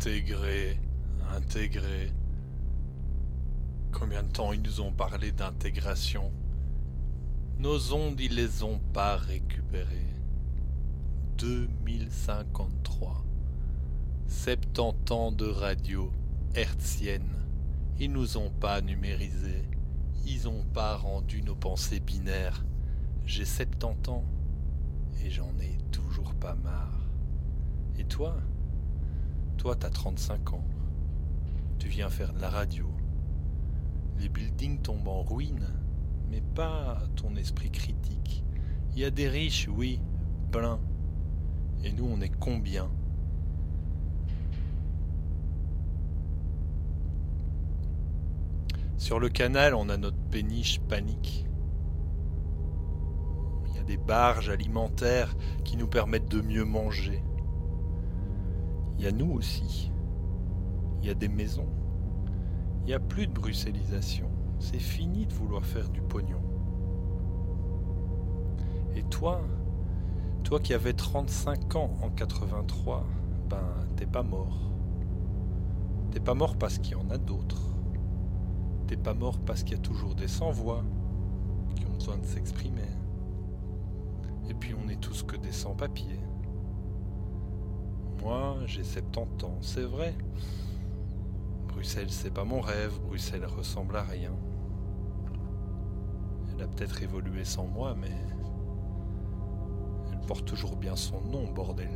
Intégrer, intégrer. Combien de temps ils nous ont parlé d'intégration? Nos ondes, ils les ont pas récupérées. 2053. 70 ans de radio hertzienne. Ils nous ont pas numérisé. Ils ont pas rendu nos pensées binaires. J'ai 70 ans et j'en ai toujours pas marre. Et toi? Toi, t'as 35 ans. Tu viens faire de la radio. Les buildings tombent en ruine, mais pas ton esprit critique. Il y a des riches, oui, plein. Et nous, on est combien? Sur le canal, on a notre péniche panique. Il y a des barges alimentaires qui nous permettent de mieux manger. Il y a nous aussi. Il y a des maisons. Il n'y a plus de bruxellisation. C'est fini de vouloir faire du pognon. Et toi, toi qui avais 35 ans en 83, ben t'es pas mort. T'es pas mort parce qu'il y en a d'autres. T'es pas mort parce qu'il y a toujours des sans-voix qui ont besoin de s'exprimer. Et puis on est tous que des sans-papiers. Moi, j'ai 70 ans, c'est vrai. Bruxelles, c'est pas mon rêve, Bruxelles ressemble à rien. Elle a peut-être évolué sans moi, mais elle porte toujours bien son nom, bordel.